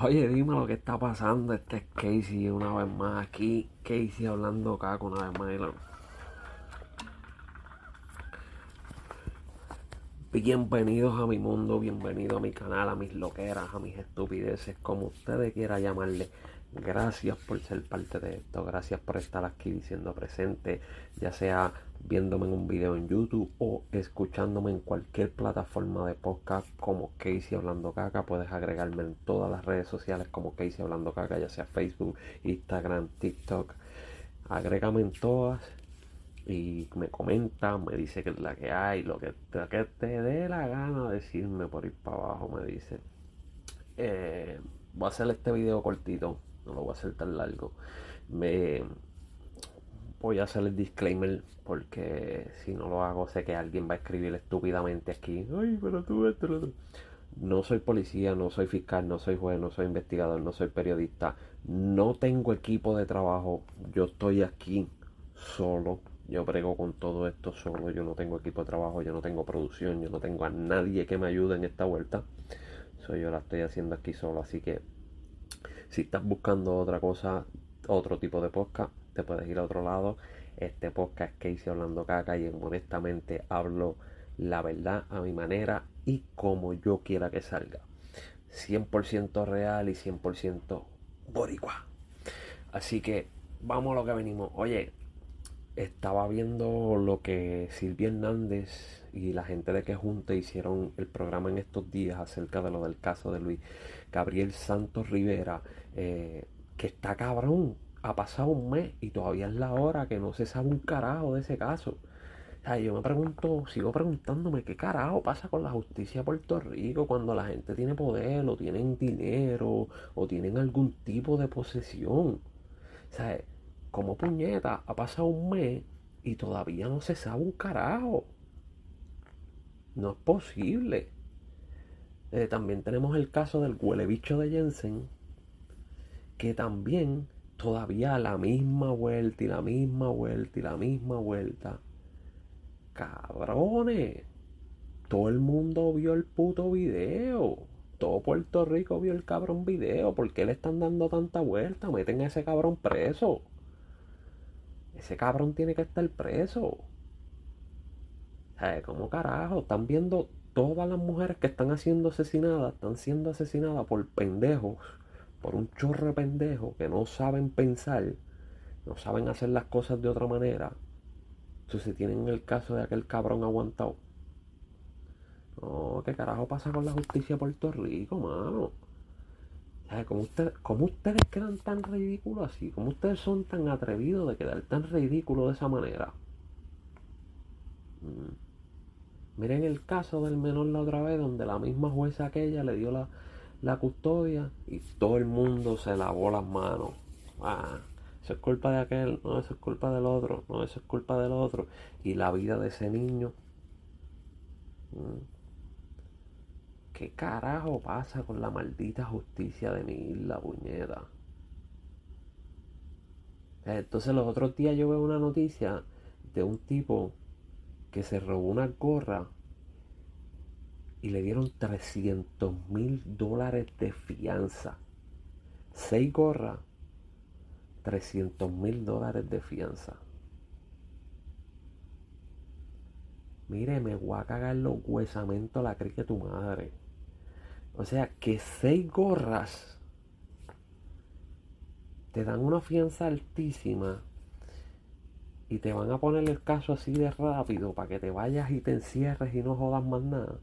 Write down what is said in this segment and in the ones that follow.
Oye, dime lo que está pasando. Este es Casey una vez más aquí. Casey hablando caco una vez más. Bienvenidos a mi mundo, bienvenidos a mi canal, a mis loqueras, a mis estupideces, como ustedes quieran llamarle. Gracias por ser parte de esto, gracias por estar aquí siendo presente, ya sea viéndome en un video en YouTube o escuchándome en cualquier plataforma de podcast como Casey Hablando Caca. Puedes agregarme en todas las redes sociales como Casey Hablando Caca, ya sea Facebook, Instagram, TikTok. Agrégame en todas y me comenta, me dice que es la que hay, lo que, te dé la gana decirme por ir para abajo, me dice. Eh, voy a hacer este video cortito, no lo voy a hacer tan largo. Me voy a hacer el disclaimer porque si no lo hago sé que alguien va a escribir estúpidamente aquí. Ay, pero tú, esto, No soy policía, no soy fiscal, no soy juez, no soy investigador, no soy periodista. No tengo equipo de trabajo. Yo estoy aquí solo. Yo brego con todo esto solo. Yo no tengo equipo de trabajo, yo no tengo producción, yo no tengo a nadie que me ayude en esta vuelta. Soy yo la estoy haciendo aquí solo. Así que si estás buscando otra cosa, otro tipo de podcast, te puedes ir a otro lado. Este podcast que hice hablando caca y honestamente hablo la verdad a mi manera y como yo quiera que salga. 100% real y 100% boricua. Así que vamos a lo que venimos. Oye, estaba viendo lo que Silvia Hernández y la gente de que junte hicieron el programa en estos días acerca de lo del caso de Luis Gabriel Santos Rivera, eh, que está cabrón ha pasado un mes y todavía es la hora que no se sabe un carajo de ese caso. O sea, yo me pregunto, sigo preguntándome qué carajo pasa con la justicia de Puerto Rico cuando la gente tiene poder o tienen dinero o tienen algún tipo de posesión. O sea, como puñeta, ha pasado un mes y todavía no se sabe un carajo. No es posible. Eh, también tenemos el caso del huele bicho de Jensen, que también todavía la misma vuelta y la misma vuelta y la misma vuelta. Cabrones, todo el mundo vio el puto video. Todo Puerto Rico vio el cabrón video. ¿Por qué le están dando tanta vuelta? Meten a ese cabrón preso. Ese cabrón tiene que estar preso. ¿Cómo carajo? Están viendo todas las mujeres que están siendo asesinadas, están siendo asesinadas por pendejos por un chorro de pendejos que no saben pensar, no saben hacer las cosas de otra manera. Entonces tienen el caso de aquel cabrón aguantado. No, ¿qué carajo pasa con la justicia de Puerto Rico, mano? ¿Cómo, ¿Cómo ustedes quedan tan ridículos así? ¿Cómo ustedes son tan atrevidos de quedar tan ridículos de esa manera? Mm. Miren el caso del menor la otra vez, donde la misma jueza aquella le dio la, la custodia y todo el mundo se lavó las manos. Ah, eso es culpa de aquel, no, eso es culpa del otro, no, eso es culpa del otro. Y la vida de ese niño. Mm, ¿Qué carajo pasa con la maldita justicia de mi isla, puñeta? Entonces los otros días yo veo una noticia de un tipo que se robó una gorra y le dieron 300 mil dólares de fianza. Seis gorras, 300 mil dólares de fianza. Mire, me voy a cagar los huesamentos la crique tu madre. O sea, que seis gorras te dan una fianza altísima y te van a poner el caso así de rápido para que te vayas y te encierres y no jodas más nada.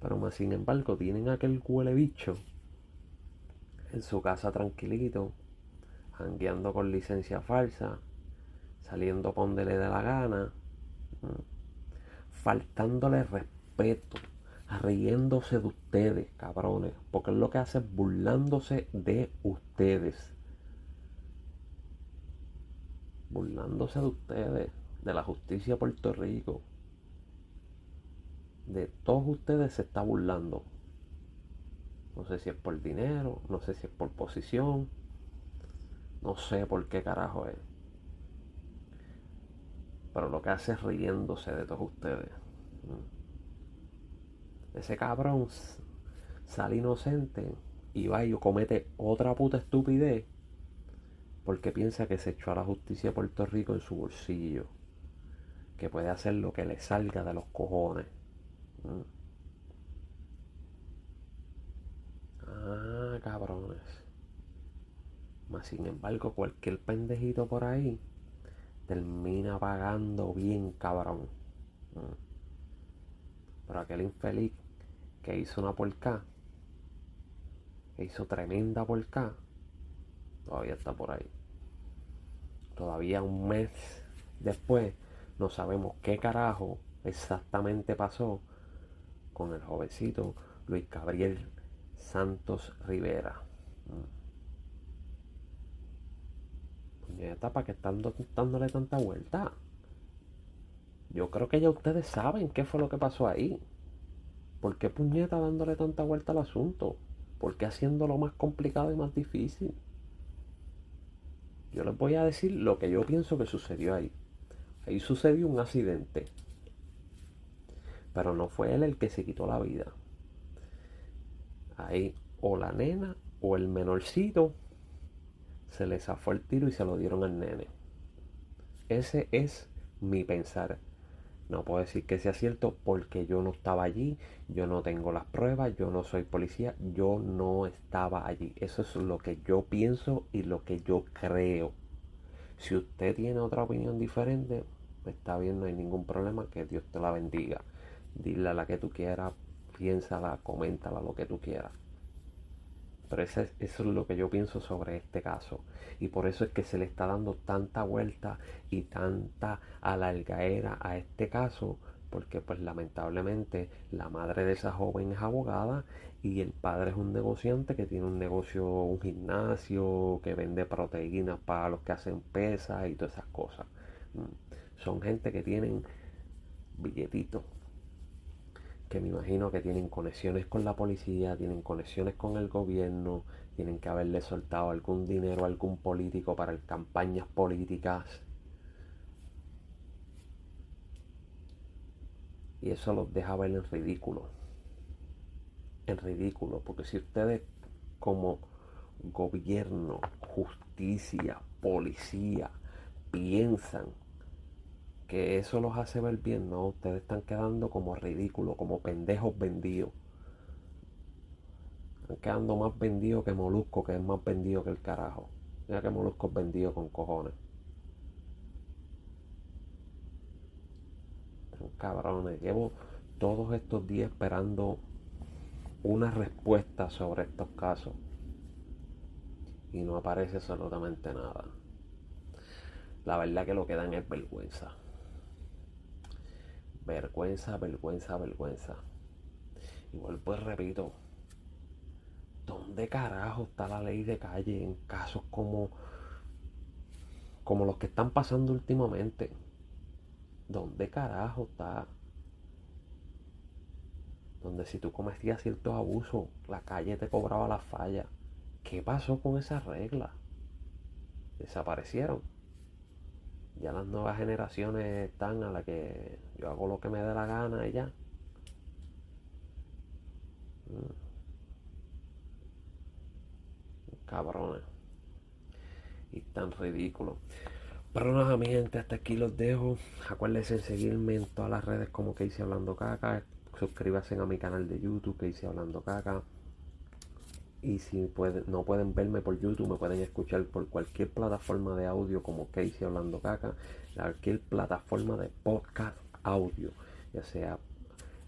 Pero más sin embargo tienen aquel huele bicho en su casa tranquilito, jangueando con licencia falsa, saliendo para donde le dé la gana, faltándole respeto, riéndose de ustedes, cabrones, porque es lo que hace burlándose de ustedes. Burlándose de ustedes, de la justicia de Puerto Rico de todos ustedes se está burlando. No sé si es por dinero, no sé si es por posición, no sé por qué carajo es. Pero lo que hace es riéndose de todos ustedes. Ese cabrón sale inocente y va y comete otra puta estupidez porque piensa que se echó a la justicia de Puerto Rico en su bolsillo, que puede hacer lo que le salga de los cojones. Mm. Ah, cabrones. Mas sin embargo, cualquier pendejito por ahí termina pagando bien cabrón. Mm. Pero aquel infeliz que hizo una porca, que hizo tremenda porca, todavía está por ahí. Todavía un mes después no sabemos qué carajo exactamente pasó con el jovencito Luis Gabriel Santos Rivera. Puñeta, ¿para qué están dándole tanta vuelta? Yo creo que ya ustedes saben qué fue lo que pasó ahí. ¿Por qué puñeta dándole tanta vuelta al asunto? ¿Por qué haciéndolo más complicado y más difícil? Yo les voy a decir lo que yo pienso que sucedió ahí. Ahí sucedió un accidente. Pero no fue él el que se quitó la vida. Ahí o la nena o el menorcito se le zafó el tiro y se lo dieron al nene. Ese es mi pensar. No puedo decir que sea cierto porque yo no estaba allí, yo no tengo las pruebas, yo no soy policía, yo no estaba allí. Eso es lo que yo pienso y lo que yo creo. Si usted tiene otra opinión diferente, está bien, no hay ningún problema, que Dios te la bendiga. Dile a la que tú quieras, piénsala, coméntala lo que tú quieras. Pero eso es lo que yo pienso sobre este caso. Y por eso es que se le está dando tanta vuelta y tanta alargaera a este caso. Porque pues lamentablemente la madre de esa joven es abogada y el padre es un negociante que tiene un negocio, un gimnasio, que vende proteínas para los que hacen pesas y todas esas cosas. Mm. Son gente que tienen billetitos que me imagino que tienen conexiones con la policía, tienen conexiones con el gobierno, tienen que haberle soltado algún dinero a algún político para campañas políticas. Y eso los deja ver en ridículo. En ridículo, porque si ustedes como gobierno, justicia, policía, piensan que eso los hace ver bien, no, ustedes están quedando como ridículos, como pendejos vendidos. Están quedando más vendidos que Molusco, que es más vendido que el carajo. Mira que Molusco es vendido con cojones. cabrones, llevo todos estos días esperando una respuesta sobre estos casos. Y no aparece absolutamente nada. La verdad que lo que dan es vergüenza. Vergüenza, vergüenza, vergüenza. Igual pues repito, ¿dónde carajo está la ley de calle en casos como, como los que están pasando últimamente? ¿Dónde carajo está? Donde si tú cometías ciertos abusos, la calle te cobraba la falla. ¿Qué pasó con esa regla? Desaparecieron ya las nuevas generaciones están a la que yo hago lo que me dé la gana y ya. Mm. Cabrones. Y tan ridículo. Pero nada, mi gente, hasta aquí los dejo. Acuérdense en seguirme en todas las redes como que hice hablando caca. Suscríbanse a mi canal de YouTube que hice hablando caca. Y si no pueden verme por YouTube, me pueden escuchar por cualquier plataforma de audio como Casey Hablando Caca, cualquier plataforma de podcast audio, ya sea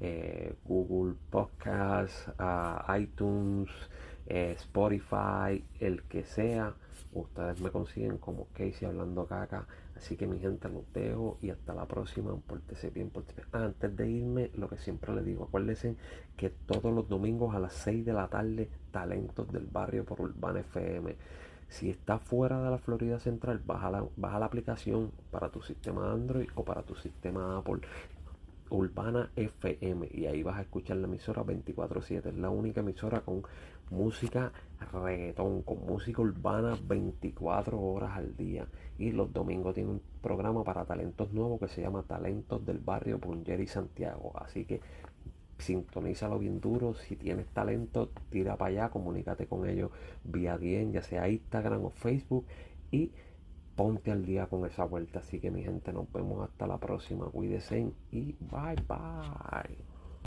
eh, Google Podcast, ah, iTunes, eh, Spotify, el que sea. Ustedes me consiguen como Casey Hablando Caca. Así que mi gente los dejo y hasta la próxima. Pórtese bien, bien. Antes de irme, lo que siempre les digo, acuérdense que todos los domingos a las 6 de la tarde, talentos del barrio por Urbana FM. Si estás fuera de la Florida Central, baja la, baja la aplicación para tu sistema Android o para tu sistema Apple. Urbana FM y ahí vas a escuchar la emisora 24/7. Es la única emisora con música reggaetón, con música urbana 24 horas al día. Y los domingos tiene un programa para talentos nuevos que se llama Talentos del Barrio por Jerry Santiago. Así que sintonízalo bien duro. Si tienes talento, tira para allá, comunícate con ellos vía bien, ya sea Instagram o Facebook y ponte al día con esa vuelta. Así que mi gente, nos vemos hasta la próxima. Cuídense y bye bye.